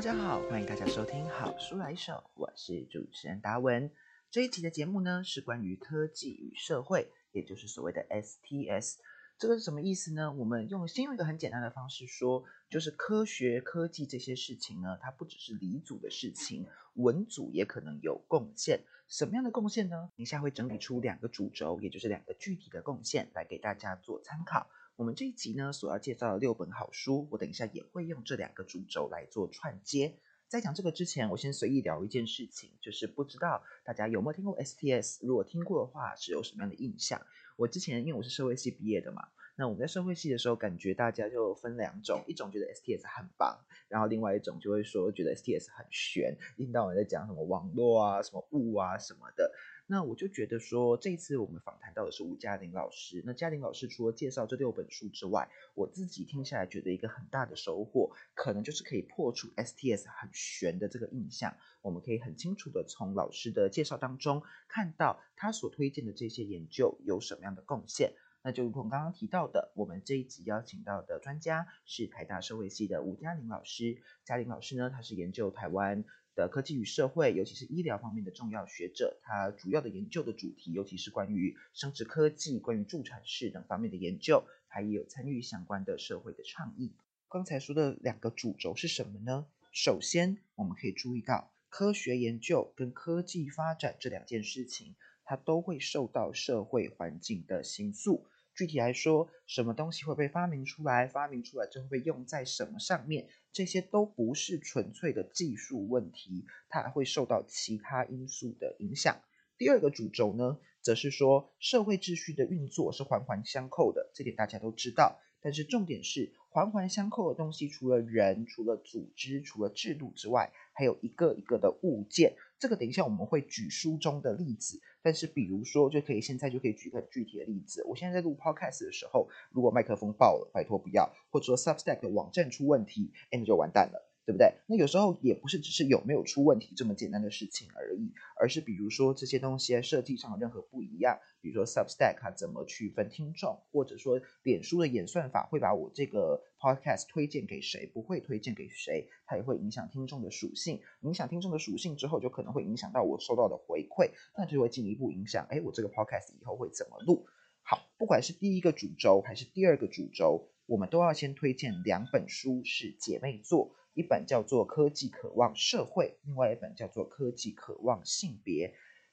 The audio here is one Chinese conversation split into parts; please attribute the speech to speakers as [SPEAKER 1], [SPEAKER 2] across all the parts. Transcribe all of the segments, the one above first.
[SPEAKER 1] 大家好，欢迎大家收听好书来手，我是主持人达文。这一集的节目呢是关于科技与社会，也就是所谓的 STS。这个是什么意思呢？我们用先用一个很简单的方式说，就是科学、科技这些事情呢，它不只是理组的事情，文组也可能有贡献。什么样的贡献呢？等一下会整理出两个主轴，也就是两个具体的贡献来给大家做参考。我们这一集呢所要介绍的六本好书，我等一下也会用这两个主轴来做串接。在讲这个之前，我先随意聊一件事情，就是不知道大家有没有听过 STS？如果听过的话，是有什么样的印象？我之前因为我是社会系毕业的嘛，那我们在社会系的时候，感觉大家就分两种，一种觉得 STS 很棒，然后另外一种就会说觉得 STS 很悬，听到我在讲什么网络啊、什么物啊什么的。那我就觉得说，这次我们访谈到的是吴嘉玲老师。那嘉玲老师除了介绍这六本书之外，我自己听下来觉得一个很大的收获，可能就是可以破除 STS 很悬的这个印象。我们可以很清楚的从老师的介绍当中看到他所推荐的这些研究有什么样的贡献。那就如同刚刚提到的，我们这一集邀请到的专家是台大社会系的吴嘉玲老师。嘉玲老师呢，他是研究台湾。的科技与社会，尤其是医疗方面的重要学者，他主要的研究的主题，尤其是关于生殖科技、关于助产士等方面的研究，他也有参与相关的社会的倡议。刚才说的两个主轴是什么呢？首先，我们可以注意到，科学研究跟科技发展这两件事情，它都会受到社会环境的形塑。具体来说，什么东西会被发明出来？发明出来就会被用在什么上面？这些都不是纯粹的技术问题，它还会受到其他因素的影响。第二个主轴呢，则是说社会秩序的运作是环环相扣的，这点大家都知道。但是重点是环环相扣的东西，除了人、除了组织、除了制度之外，还有一个一个的物件。这个等一下我们会举书中的例子。但是比如说，就可以现在就可以举个具体的例子。我现在在录 podcast 的时候，如果麦克风爆了，拜托不要；或者说 Substack 网站出问题，哎，那就完蛋了。对不对？那有时候也不是只是有没有出问题这么简单的事情而已，而是比如说这些东西在设计上有任何不一样，比如说 Substack 它怎么区分听众，或者说脸书的演算法会把我这个 podcast 推荐给谁，不会推荐给谁，它也会影响听众的属性，影响听众的属性之后，就可能会影响到我收到的回馈，那就会进一步影响，哎，我这个 podcast 以后会怎么录？好，不管是第一个主轴还是第二个主轴，我们都要先推荐两本书是姐妹作。一本叫做《科技渴望社会》，另外一本叫做《科技渴望性别》。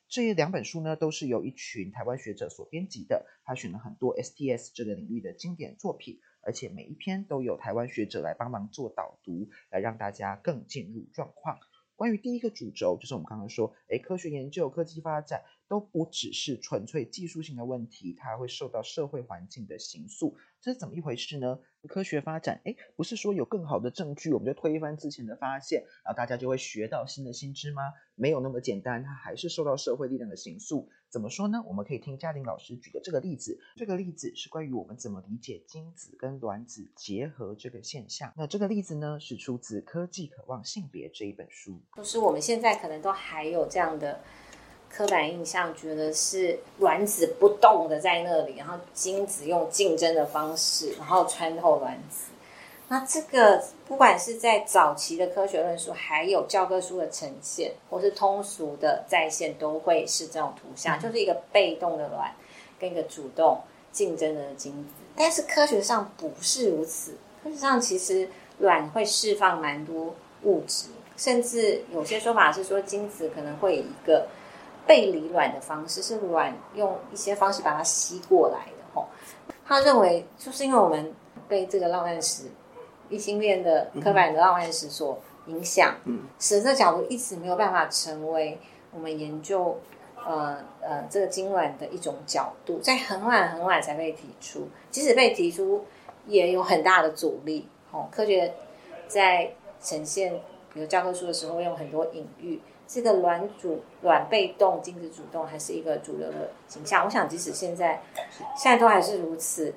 [SPEAKER 1] 这两本书呢，都是由一群台湾学者所编辑的。他选了很多 STS 这个领域的经典作品，而且每一篇都有台湾学者来帮忙做导读，来让大家更进入状况。关于第一个主轴，就是我们刚刚说，诶，科学研究、科技发展。都不只是纯粹技术性的问题，它还会受到社会环境的形塑，这是怎么一回事呢？科学发展，哎，不是说有更好的证据，我们就推翻之前的发现，然后大家就会学到新的新知吗？没有那么简单，它还是受到社会力量的形塑。怎么说呢？我们可以听嘉玲老师举的这个例子，这个例子是关于我们怎么理解精子跟卵子结合这个现象。那这个例子呢，是出自《科技渴望性别》这一本书。
[SPEAKER 2] 就是我们现在可能都还有这样的。刻板印象觉得是卵子不动的在那里，然后精子用竞争的方式，然后穿透卵子。那这个不管是在早期的科学论述，还有教科书的呈现，或是通俗的在线，都会是这种图像，就是一个被动的卵跟一个主动竞争的精子。但是科学上不是如此，科学上其实卵会释放蛮多物质，甚至有些说法是说精子可能会以一个。背离卵的方式是卵用一些方式把它吸过来的吼，他认为就是因为我们被这个浪漫史、异性恋的刻板的浪漫史所影响，嗯，使这角度一直没有办法成为我们研究呃呃这个精卵的一种角度，在很晚很晚才被提出，即使被提出也有很大的阻力。哦，科学在呈现比如教科书的时候，用很多隐喻。这个卵主卵被动，精子主动，还是一个主流的形象。我想，即使现在，现在都还是如此。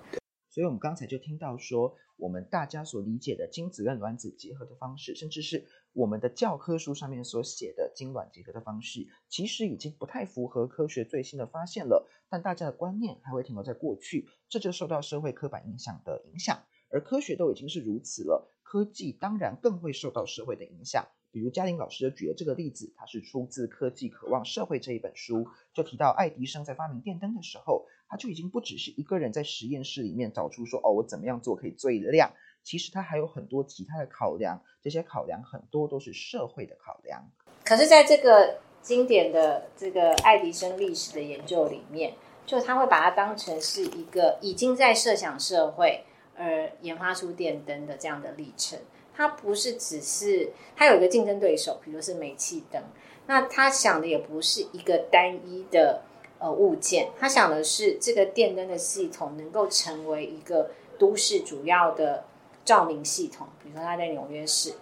[SPEAKER 1] 所以，我们刚才就听到说，我们大家所理解的精子跟卵子结合的方式，甚至是我们的教科书上面所写的精卵结合的方式，其实已经不太符合科学最新的发现了。但大家的观念还会停留在过去，这就受到社会刻板印象的影响。而科学都已经是如此了，科技当然更会受到社会的影响。比如嘉玲老师就举的这个例子，它是出自《科技渴望社会》这一本书，就提到爱迪生在发明电灯的时候，他就已经不只是一个人在实验室里面找出说，哦，我怎么样做可以最亮。其实他还有很多其他的考量，这些考量很多都是社会的考量。
[SPEAKER 2] 可是，在这个经典的这个爱迪生历史的研究里面，就他会把它当成是一个已经在设想社会而研发出电灯的这样的历程。它不是只是它有一个竞争对手，比如是煤气灯。那他想的也不是一个单一的呃物件，他想的是这个电灯的系统能够成为一个都市主要的照明系统。比如说他在纽约市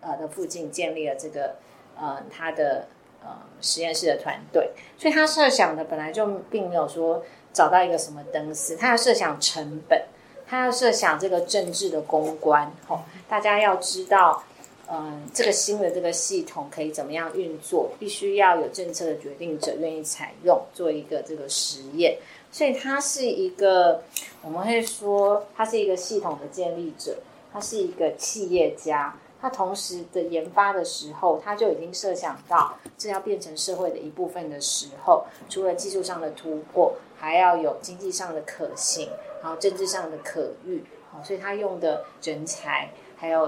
[SPEAKER 2] 呃的附近建立了这个呃他的呃实验室的团队，所以他设想的本来就并没有说找到一个什么灯丝，他要设想成本。他要设想这个政治的公关，吼，大家要知道，嗯，这个新的这个系统可以怎么样运作，必须要有政策的决定者愿意采用，做一个这个实验。所以他是一个，我们会说他是一个系统的建立者，他是一个企业家。他同时的研发的时候，他就已经设想到这要变成社会的一部分的时候，除了技术上的突破，还要有经济上的可行。然后政治上的可遇，好，所以他用的人才还有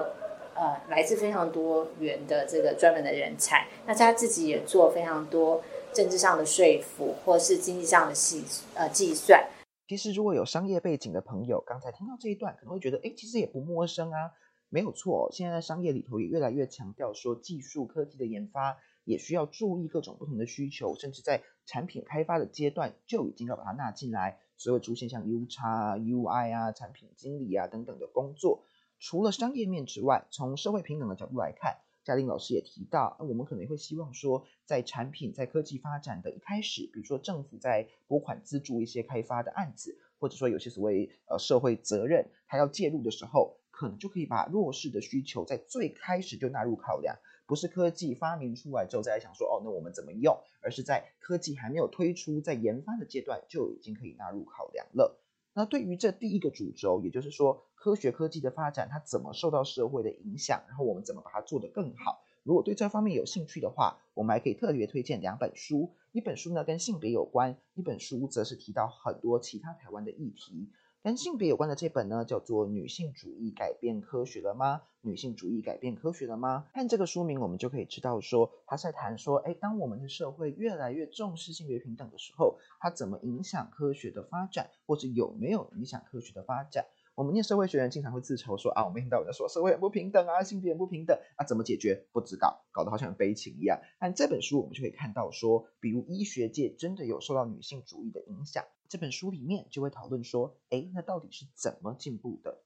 [SPEAKER 2] 呃来自非常多元的这个专门的人才，那他自己也做非常多政治上的说服，或是经济上的计呃计算。
[SPEAKER 1] 其实如果有商业背景的朋友，刚才听到这一段，可能会觉得，哎，其实也不陌生啊，没有错，现在在商业里头也越来越强调说，技术科技的研发也需要注意各种不同的需求，甚至在产品开发的阶段就已经要把它纳进来。所以会出现像 U 叉、UI 啊、产品经理啊等等的工作。除了商业面之外，从社会平等的角度来看，嘉玲老师也提到，我们可能会希望说，在产品在科技发展的一开始，比如说政府在拨款资助一些开发的案子，或者说有些所谓呃社会责任，它要介入的时候，可能就可以把弱势的需求在最开始就纳入考量。不是科技发明出来之后再来想说哦，那我们怎么用？而是在科技还没有推出，在研发的阶段就已经可以纳入考量了。那对于这第一个主轴，也就是说科学科技的发展，它怎么受到社会的影响，然后我们怎么把它做得更好？如果对这方面有兴趣的话，我们还可以特别推荐两本书。一本书呢跟性别有关，一本书则是提到很多其他台湾的议题。跟性别有关的这本呢，叫做《女性主义改变科学了吗？女性主义改变科学了吗？看这个书名，我们就可以知道说，他在谈说，哎，当我们的社会越来越重视性别平等的时候，它怎么影响科学的发展，或者有没有影响科学的发展？我们念社会学人经常会自嘲说啊，我们听到有人说社会很不平等啊，性别很不平等啊，怎么解决？不知道，搞得好像很悲情一样。但这本书我们就可以看到说，比如医学界真的有受到女性主义的影响。这本书里面就会讨论说，哎，那到底是怎么进步的？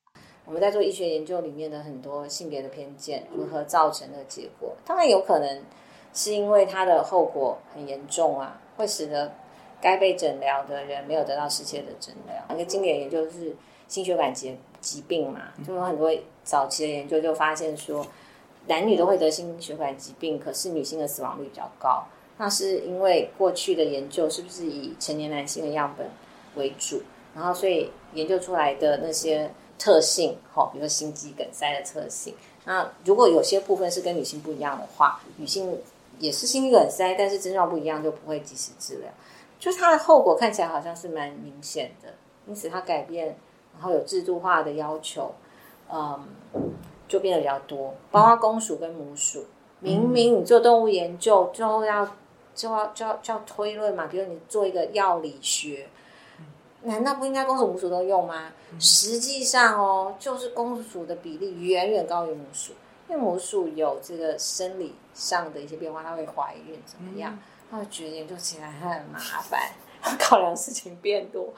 [SPEAKER 2] 我们在做医学研究里面的很多性别的偏见如何造成的结果，当然有可能是因为它的后果很严重啊，会使得该被诊疗的人没有得到适切的诊疗。一个经典研究是。心血管疾疾病嘛，就有很多早期的研究就发现说，男女都会得心血管疾病，可是女性的死亡率比较高。那是因为过去的研究是不是以成年男性的样本为主，然后所以研究出来的那些特性，好，比如说心肌梗塞的特性。那如果有些部分是跟女性不一样的话，女性也是心肌梗塞，但是症状不一样就不会及时治疗，就是它的后果看起来好像是蛮明显的，因此它改变。然后有制度化的要求，嗯，就变得比较多，包括公鼠跟母鼠。明明你做动物研究，最后要就要就要就要推论嘛，比如你做一个药理学，难道不应该公鼠母鼠都用吗？实际上哦，就是公鼠的比例远远高于母鼠，因为母鼠有这个生理上的一些变化，它会怀孕怎么样？它会觉得研究起来很麻烦，考量事情变多。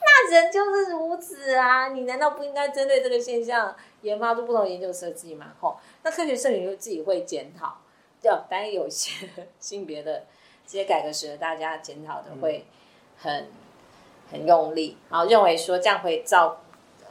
[SPEAKER 2] 那人就是如此啊！你难道不应该针对这个现象研发出不同研究设计吗？吼，那科学社群就自己会检讨，要，当然有一些 性别的这些改革时，大家检讨的会很很用力，然后认为说这样会造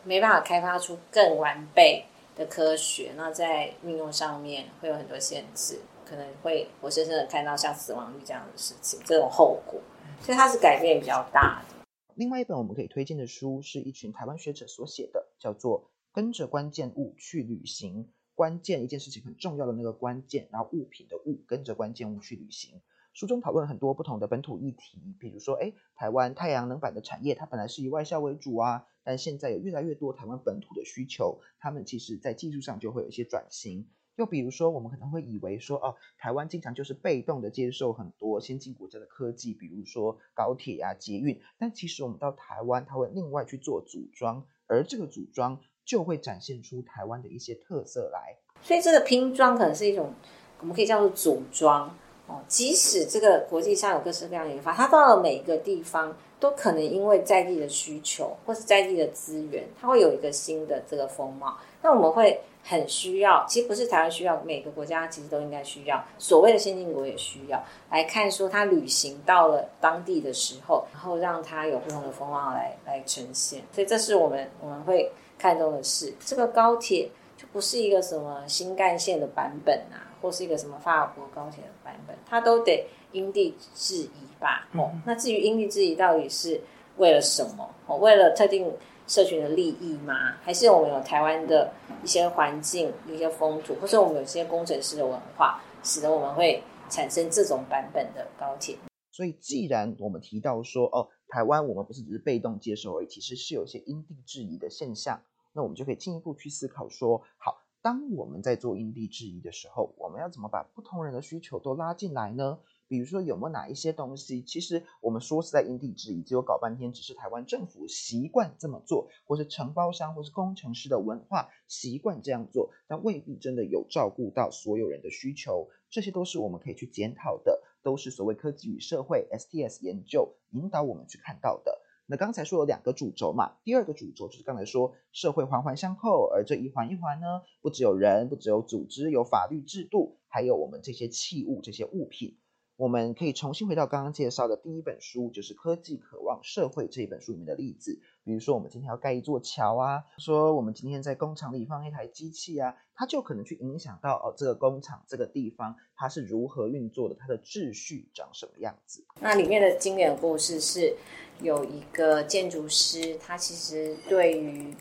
[SPEAKER 2] 没办法开发出更完备的科学，那在运用上面会有很多限制，可能会活生生的看到像死亡率这样的事情，这种后果，所以它是改变比较大的。
[SPEAKER 1] 另外一本我们可以推荐的书，是一群台湾学者所写的，叫做《跟着关键物去旅行。关键一件事情很重要的那个关键，然后物品的物跟着关键物去旅行。书中讨论很多不同的本土议题，比如说，哎，台湾太阳能板的产业，它本来是以外销为主啊，但现在有越来越多台湾本土的需求，他们其实在技术上就会有一些转型。又比如说，我们可能会以为说，哦，台湾经常就是被动的接受很多先进国家的科技，比如说高铁啊、捷运，但其实我们到台湾，它会另外去做组装，而这个组装。就会展现出台湾的一些特色来，
[SPEAKER 2] 所以这个拼装可能是一种，我们可以叫做组装哦。即使这个国际上有各式各样的研发，它到了每一个地方，都可能因为在地的需求或是在地的资源，它会有一个新的这个风貌。那我们会很需要，其实不是台湾需要，每个国家其实都应该需要，所谓的先进国也需要来看说，他旅行到了当地的时候，然后让他有不同的风貌来来呈现。所以这是我们我们会。看重的是这个高铁就不是一个什么新干线的版本啊，或是一个什么法国高铁的版本，它都得因地制宜吧。哦，那至于因地制宜到底是为了什么？哦，为了特定社群的利益吗？还是我们有台湾的一些环境、一些风土，或是我们有些工程师的文化，使得我们会产生这种版本的高铁？
[SPEAKER 1] 所以，既然我们提到说，哦，台湾我们不是只是被动接受而已，其实是有些因地制宜的现象。那我们就可以进一步去思考说，好，当我们在做因地制宜的时候，我们要怎么把不同人的需求都拉进来呢？比如说，有没有哪一些东西，其实我们说是在因地制宜，结果搞半天只是台湾政府习惯这么做，或是承包商或是工程师的文化习惯这样做，但未必真的有照顾到所有人的需求。这些都是我们可以去检讨的，都是所谓科技与社会 STS 研究引导我们去看到的。那刚才说有两个主轴嘛，第二个主轴就是刚才说社会环环相扣，而这一环一环呢，不只有人，不只有组织，有法律制度，还有我们这些器物、这些物品。我们可以重新回到刚刚介绍的第一本书，就是《科技渴望社会》这一本书里面的例子。比如说，我们今天要盖一座桥啊，说我们今天在工厂里放一台机器啊，它就可能去影响到哦，这个工厂这个地方它是如何运作的，它的秩序长什么样子。
[SPEAKER 2] 那里面的经典故事是有一个建筑师，他其实对于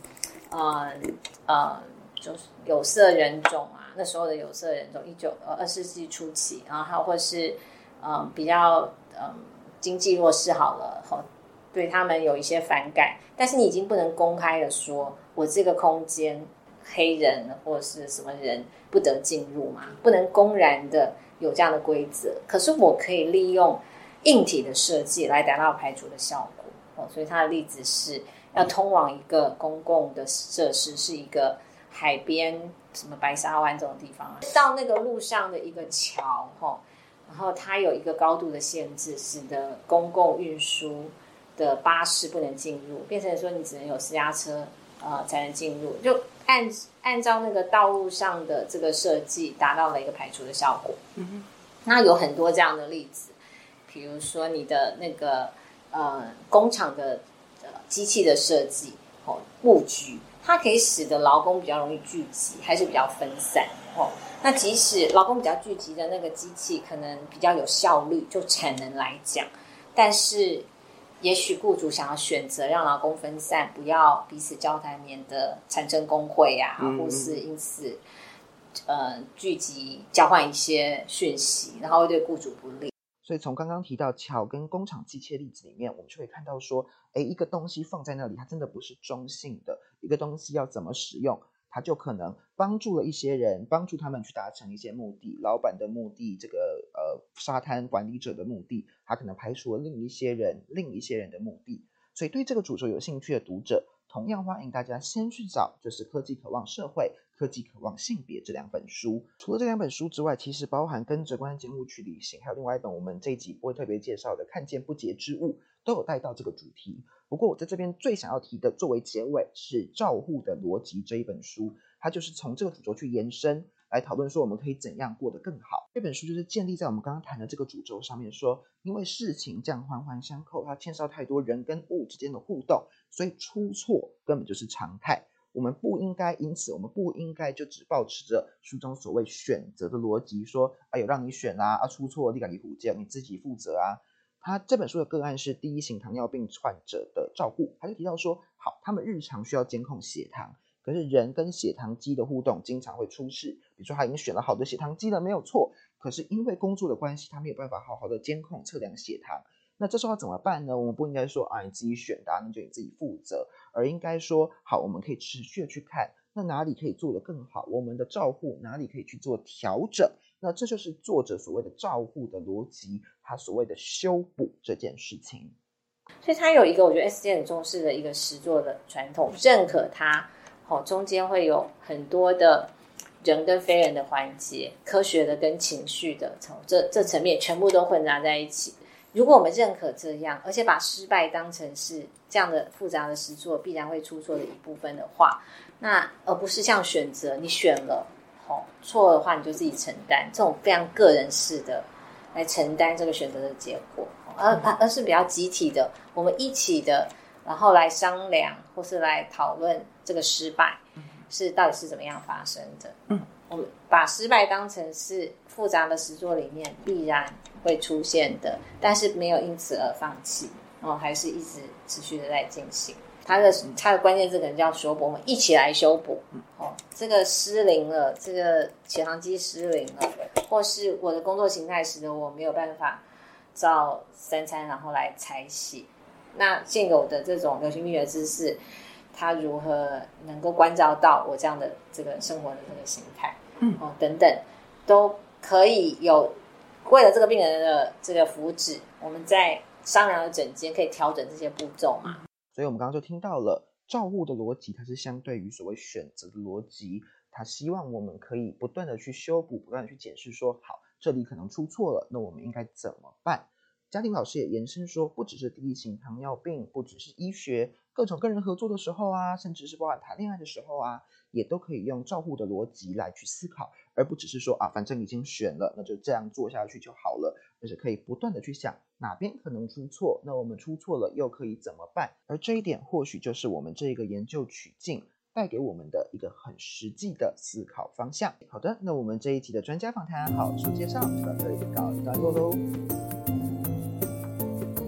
[SPEAKER 2] 呃呃，就是有色人种啊，那时候的有色人种，一九呃二世纪初期，然后或是。嗯，比较嗯经济弱势好了，好对他们有一些反感，但是你已经不能公开的说，我这个空间黑人或者是什么人不得进入嘛，不能公然的有这样的规则。可是我可以利用硬体的设计来达到排除的效果。哦，所以他的例子是要通往一个公共的设施，是一个海边，什么白沙湾这种地方，到那个路上的一个桥，哈。然后它有一个高度的限制，使得公共运输的巴士不能进入，变成说你只能有私家车呃才能进入，就按按照那个道路上的这个设计，达到了一个排除的效果。嗯那有很多这样的例子，比如说你的那个呃工厂的机器的设计哦布局，它可以使得劳工比较容易聚集，还是比较分散哦。那即使劳工比较聚集的那个机器可能比较有效率，就产能来讲，但是也许雇主想要选择让劳工分散，不要彼此交谈，免得产生工会呀，或是因此呃聚集交换一些讯息，然后会对雇主不利。
[SPEAKER 1] 所以从刚刚提到巧跟工厂机械例子里面，我们就会看到说，哎，一个东西放在那里，它真的不是中性的，一个东西要怎么使用。他就可能帮助了一些人，帮助他们去达成一些目的，老板的目的，这个呃沙滩管理者的目的，他可能排除了另一些人，另一些人的目的。所以对这个主轴有兴趣的读者，同样欢迎大家先去找，就是《科技渴望社会》《科技渴望性别》这两本书。除了这两本书之外，其实包含跟着关键物去旅行，还有另外一本我们这一集不会特别介绍的《看见不洁之物》，都有带到这个主题。不过我在这边最想要提的，作为结尾是《照护的逻辑》这一本书，它就是从这个主轴去延伸来讨论说我们可以怎样过得更好。这本书就是建立在我们刚刚谈的这个主轴上面，说因为事情这样环环相扣，它牵涉太多人跟物之间的互动，所以出错根本就是常态。我们不应该因此，我们不应该就只保持着书中所谓选择的逻辑，说啊有让你选啊，啊出错立竿见影，你自己负责啊。他这本书的个案是第一型糖尿病患者的照顾，他就提到说，好，他们日常需要监控血糖，可是人跟血糖机的互动经常会出事，比如说他已经选了好的血糖机了，没有错，可是因为工作的关系，他没有办法好好的监控测量血糖。那这时候怎么办呢？我们不应该说啊，你自己选的，那就你自己负责，而应该说好，我们可以持续的去看，那哪里可以做得更好，我们的照护哪里可以去做调整。那这就是作者所谓的照护的逻辑，他所谓的修补这件事情。
[SPEAKER 2] 所以他有一个我觉得 S C 很重视的一个实作的传统，认可它，哦，中间会有很多的人跟非人的环节，科学的跟情绪的，从这这层面全部都混杂在一起。如果我们认可这样，而且把失败当成是这样的复杂的实作必然会出错的一部分的话，那而不是像选择你选了，哦，错的话你就自己承担，这种非常个人式的来承担这个选择的结果，而而而是比较集体的，我们一起的，然后来商量或是来讨论这个失败是到底是怎么样发生的。嗯，我们把失败当成是复杂的实作里面必然。会出现的，但是没有因此而放弃，哦，还是一直持续的在进行。它的他的关键字可能叫修补，我们一起来修补。哦，这个失灵了，这个血糖机失灵了，或是我的工作形态使得我没有办法照三餐然后来拆洗。那现有的这种流行病学知识，它如何能够关照到我这样的这个生活的这个形态？嗯，哦，等等，都可以有。为了这个病人的这个福祉，我们在商量的整间可以调整这些步骤嘛？
[SPEAKER 1] 所以，我们刚刚就听到了照护的逻辑，它是相对于所谓选择的逻辑。他希望我们可以不断的去修补，不断的去解释，说好这里可能出错了，那我们应该怎么办？家庭老师也延伸说，不只是第一型糖尿病，不只是医学，各种跟人合作的时候啊，甚至是包含谈恋爱的时候啊，也都可以用照护的逻辑来去思考。而不只是说啊，反正已经选了，那就这样做下去就好了。就是可以不断的去想哪边可能出错，那我们出错了又可以怎么办？而这一点或许就是我们这个研究取径带给我们的一个很实际的思考方向。好的，那我们这一集的专家访谈好书介绍就到这里告一段落喽。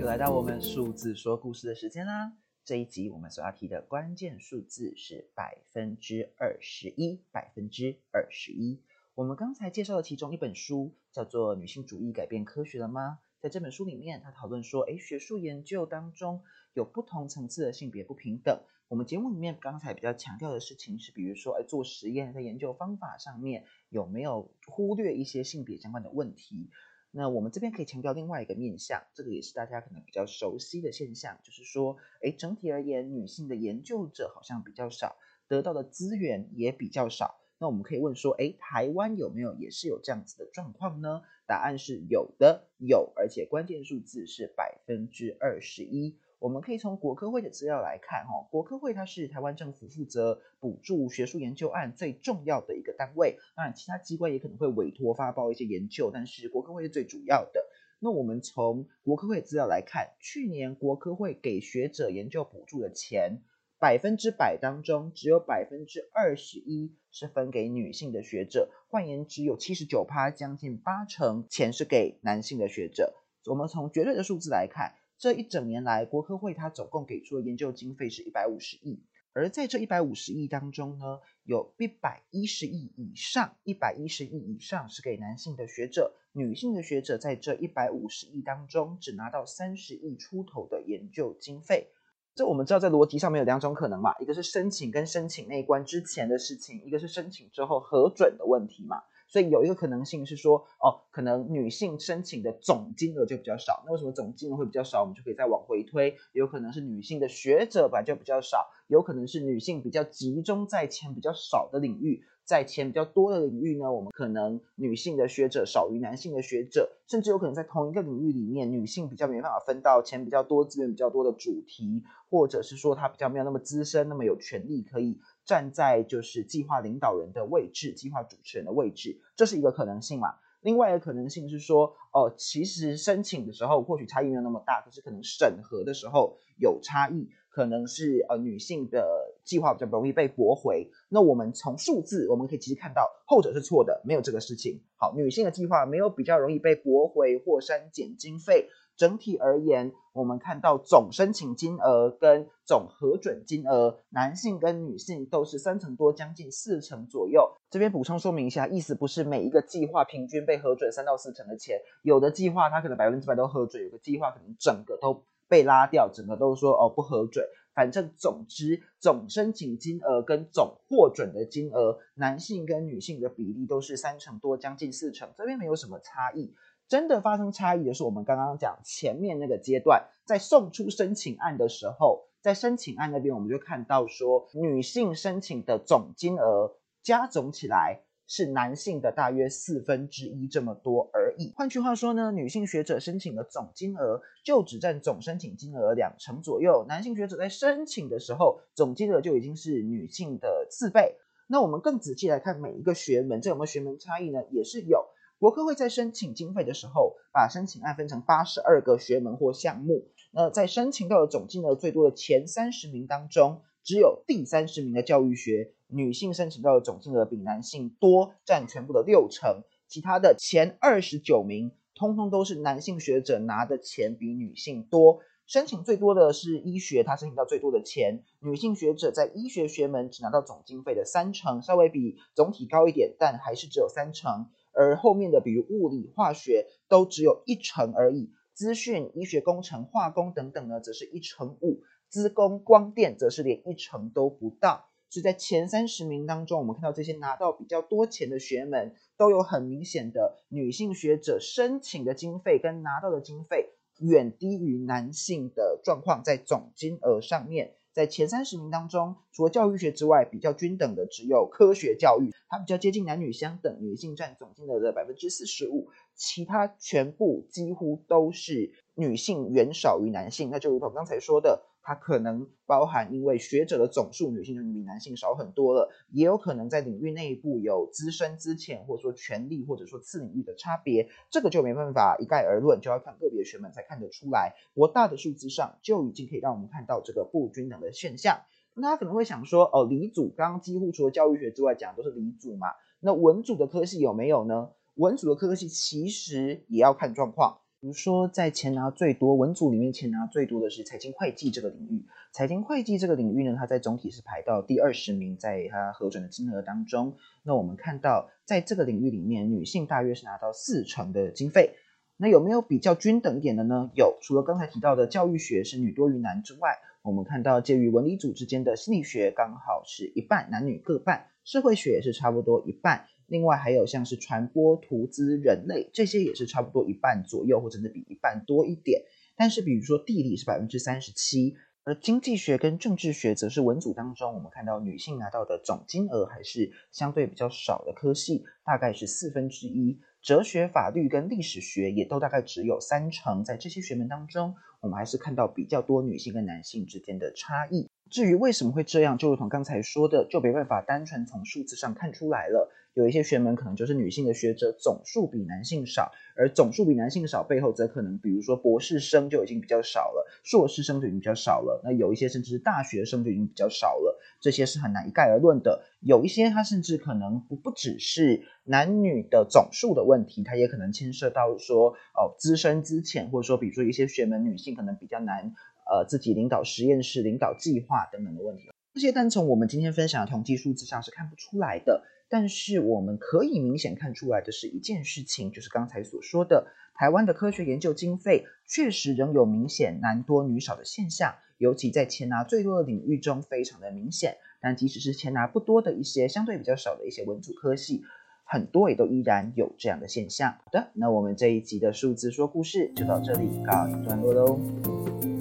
[SPEAKER 1] 又来到我们数字说故事的时间啦。这一集我们所要提的关键数字是百分之二十一，百分之二十一。我们刚才介绍的其中一本书叫做《女性主义改变科学了吗》？在这本书里面，他讨论说，诶，学术研究当中有不同层次的性别不平等。我们节目里面刚才比较强调的事情是，比如说，诶，做实验在研究方法上面有没有忽略一些性别相关的问题？那我们这边可以强调另外一个面向，这个也是大家可能比较熟悉的现象，就是说，诶，整体而言，女性的研究者好像比较少，得到的资源也比较少。那我们可以问说，哎，台湾有没有也是有这样子的状况呢？答案是有的，有，而且关键数字是百分之二十一。我们可以从国科会的资料来看，哈，国科会它是台湾政府负责补助学术研究案最重要的一个单位。当然，其他机关也可能会委托发包一些研究，但是国科会是最主要的。那我们从国科会资料来看，去年国科会给学者研究补助的钱。百分之百当中，只有百分之二十一是分给女性的学者，换言之，有七十九趴，将近八成钱是给男性的学者。我们从绝对的数字来看，这一整年来，国科会它总共给出的研究经费是一百五十亿，而在这一百五十亿当中呢，有一百一十亿以上，一百一十亿以上是给男性的学者，女性的学者在这一百五十亿当中只拿到三十亿出头的研究经费。这我们知道，在逻辑上面有两种可能嘛，一个是申请跟申请那一关之前的事情，一个是申请之后核准的问题嘛。所以有一个可能性是说，哦，可能女性申请的总金额就比较少。那为什么总金额会比较少？我们就可以再往回推，有可能是女性的学者本来就比较少，有可能是女性比较集中在钱比较少的领域。在钱比较多的领域呢，我们可能女性的学者少于男性的学者，甚至有可能在同一个领域里面，女性比较没办法分到钱比较多、资源比较多的主题，或者是说她比较没有那么资深、那么有权利可以站在就是计划领导人的位置、计划主持人的位置，这是一个可能性嘛？另外一个可能性是说，哦，其实申请的时候或许差异没有那么大，可是可能审核的时候有差异。可能是呃女性的计划比较容易被驳回，那我们从数字我们可以其实看到后者是错的，没有这个事情。好，女性的计划没有比较容易被驳回或删减经费，整体而言，我们看到总申请金额跟总核准金额，男性跟女性都是三成多，将近四成左右。这边补充说明一下，意思不是每一个计划平均被核准三到四成的钱，有的计划它可能百分之百都核准，有的计划可能整个都被拉掉，整个都说哦不核准。反正总之，总申请金额跟总获准的金额，男性跟女性的比例都是三成多，将近四成，这边没有什么差异。真的发生差异的是，我们刚刚讲前面那个阶段，在送出申请案的时候，在申请案那边，我们就看到说，女性申请的总金额加总起来。是男性的大约四分之一这么多而已。换句话说呢，女性学者申请的总金额就只占总申请金额两成左右。男性学者在申请的时候，总金额就已经是女性的四倍。那我们更仔细来看每一个学门，这有没有学门差异呢？也是有。国科会在申请经费的时候，把申请案分成八十二个学门或项目。那在申请到的总金额最多的前三十名当中，只有第三十名的教育学。女性申请到的总金额比男性多，占全部的六成。其他的前二十九名，通通都是男性学者拿的钱比女性多。申请最多的是医学，他申请到最多的钱。女性学者在医学学门只拿到总经费的三成，稍微比总体高一点，但还是只有三成。而后面的比如物理、化学都只有一成而已。资讯、医学工程、化工等等呢，则是一成五。资工、光电则是连一成都不到。是在前三十名当中，我们看到这些拿到比较多钱的学门，都有很明显的女性学者申请的经费跟拿到的经费远低于男性的状况，在总金额上面，在前三十名当中，除了教育学之外，比较均等的只有科学教育，它比较接近男女相等，女性占总金额的百分之四十五，其他全部几乎都是女性远少于男性，那就如同刚才说的。它可能包含，因为学者的总数女性就比男性少很多了，也有可能在领域内部有资深资浅，或者说权力或者说次领域的差别，这个就没办法一概而论，就要看个别学门才看得出来。不过大的数字上就已经可以让我们看到这个不均等的现象。那他可能会想说，哦，理组刚刚几乎除了教育学之外讲的都是理组嘛，那文组的科系有没有呢？文组的科系其实也要看状况。比如说，在钱拿最多文组里面，钱拿最多的是财经会计这个领域。财经会计这个领域呢，它在总体是排到第二十名，在它核准的金额当中。那我们看到，在这个领域里面，女性大约是拿到四成的经费。那有没有比较均等一点的呢？有，除了刚才提到的教育学是女多于男之外，我们看到介于文理组之间的心理学刚好是一半，男女各半。社会学也是差不多一半。另外还有像是传播、投资、人类这些也是差不多一半左右，或者是比一半多一点。但是比如说地理是百分之三十七，而经济学跟政治学则是文组当中，我们看到女性拿到的总金额还是相对比较少的科系，大概是四分之一。哲学、法律跟历史学也都大概只有三成，在这些学门当中，我们还是看到比较多女性跟男性之间的差异。至于为什么会这样，就如同刚才说的，就没办法单纯从数字上看出来了。有一些学门可能就是女性的学者总数比男性少，而总数比男性少背后则可能，比如说博士生就已经比较少了，硕士生就已经比较少了。那有一些甚至是大学生就已经比较少了，这些是很难一概而论的。有一些它甚至可能不不只是男女的总数的问题，它也可能牵涉到说哦资深资浅，或者说比如说一些学门女性可能比较难。呃，自己领导实验室、领导计划等等的问题，这些单从我们今天分享的统计数字上是看不出来的。但是我们可以明显看出来的是一件事情，就是刚才所说的，台湾的科学研究经费确实仍有明显男多女少的现象，尤其在钱拿最多的领域中非常的明显。但即使是钱拿不多的一些相对比较少的一些文组科系，很多也都依然有这样的现象。好的，那我们这一集的数字说故事就到这里告一段落喽。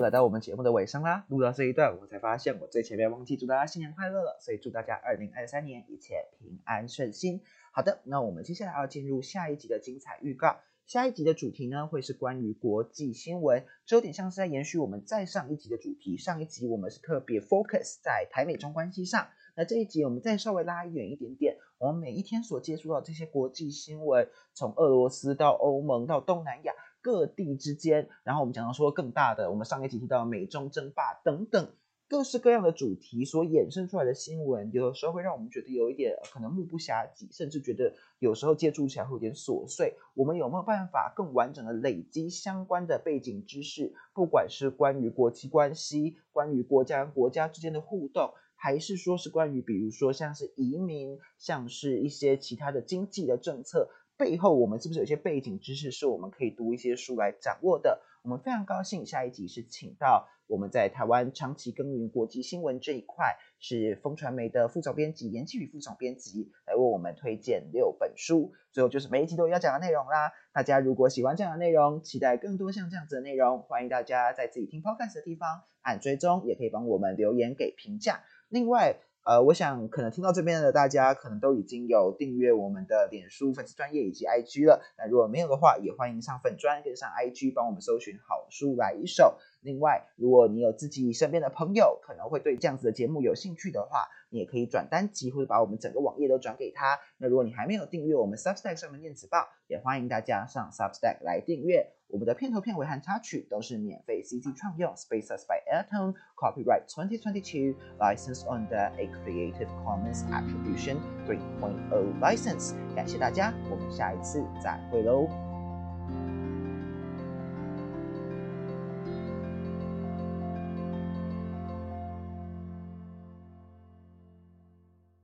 [SPEAKER 1] 来到我们节目的尾声啦！录到这一段，我才发现我最前面忘记祝大家新年快乐了，所以祝大家二零二三年一切平安顺心。好的，那我们接下来要进入下一集的精彩预告。下一集的主题呢，会是关于国际新闻，这有点像是在延续我们再上一集的主题。上一集我们是特别 focus 在台美中关系上，那这一集我们再稍微拉远一点点，我们每一天所接触到这些国际新闻，从俄罗斯到欧盟到东南亚。各地之间，然后我们讲到说更大的，我们上一集提到美中争霸等等，各式各样的主题所衍生出来的新闻，有的时候会让我们觉得有一点可能目不暇接，甚至觉得有时候接触起来会有点琐碎。我们有没有办法更完整的累积相关的背景知识？不管是关于国际关系，关于国家跟国家之间的互动，还是说是关于比如说像是移民，像是一些其他的经济的政策，背后我们是不是有些背景知识是我们可以读一些书来掌握的？我们非常高兴，下一集是请到我们在台湾长期耕耘国际新闻这一块，是风传媒的副总编辑严启宇副总编辑来为我们推荐六本书。最后就是每一集都要讲的内容啦。大家如果喜欢这样的内容，期待更多像这样子的内容，欢迎大家在自己听 podcast 的地方按追踪，也可以帮我们留言给评价。另外，呃，我想可能听到这边的大家，可能都已经有订阅我们的脸书粉丝专业以及 IG 了。那如果没有的话，也欢迎上粉专跟上 IG，帮我们搜寻好书来一首。另外，如果你有自己身边的朋友，可能会对这样子的节目有兴趣的话，你也可以转单集或者把我们整个网页都转给他。那如果你还没有订阅我们 Substack 上面电子报，也欢迎大家上 Substack 来订阅。我们的片头、片尾和插曲都是免费 CC 创用，Spaces by Airtone Copyright 2022 License under a Creative Commons Attribution 3.0 License。感谢大家，我们下一次再会喽。